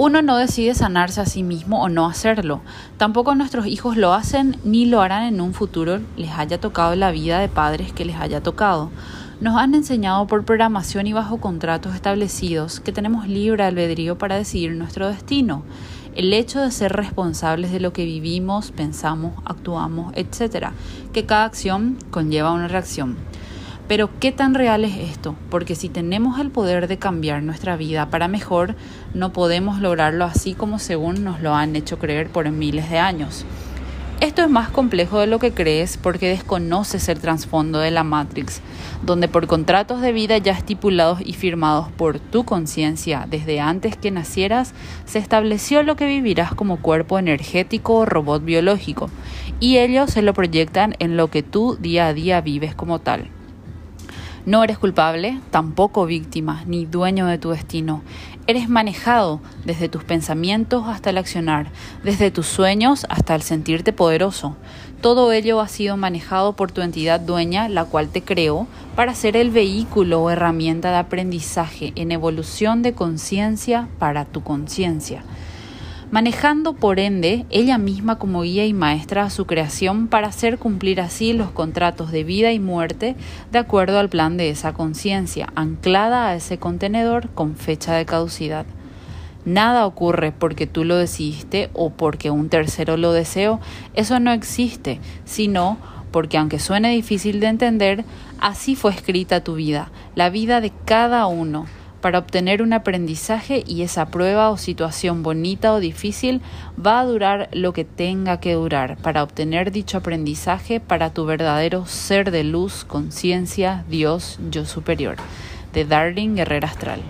Uno no decide sanarse a sí mismo o no hacerlo. Tampoco nuestros hijos lo hacen ni lo harán en un futuro les haya tocado la vida de padres que les haya tocado. Nos han enseñado por programación y bajo contratos establecidos que tenemos libre albedrío para decidir nuestro destino. El hecho de ser responsables de lo que vivimos, pensamos, actuamos, etc. Que cada acción conlleva una reacción. Pero ¿qué tan real es esto? Porque si tenemos el poder de cambiar nuestra vida para mejor, no podemos lograrlo así como según nos lo han hecho creer por miles de años. Esto es más complejo de lo que crees porque desconoces el trasfondo de la Matrix, donde por contratos de vida ya estipulados y firmados por tu conciencia desde antes que nacieras, se estableció lo que vivirás como cuerpo energético o robot biológico, y ellos se lo proyectan en lo que tú día a día vives como tal. No eres culpable, tampoco víctima, ni dueño de tu destino. Eres manejado desde tus pensamientos hasta el accionar, desde tus sueños hasta el sentirte poderoso. Todo ello ha sido manejado por tu entidad dueña, la cual te creó, para ser el vehículo o herramienta de aprendizaje en evolución de conciencia para tu conciencia manejando por ende ella misma como guía y maestra a su creación para hacer cumplir así los contratos de vida y muerte de acuerdo al plan de esa conciencia, anclada a ese contenedor con fecha de caducidad. Nada ocurre porque tú lo decidiste o porque un tercero lo deseó, eso no existe, sino porque aunque suene difícil de entender, así fue escrita tu vida, la vida de cada uno, para obtener un aprendizaje y esa prueba o situación bonita o difícil va a durar lo que tenga que durar para obtener dicho aprendizaje para tu verdadero ser de luz, conciencia, Dios, yo superior. De Darling Guerrera Astral.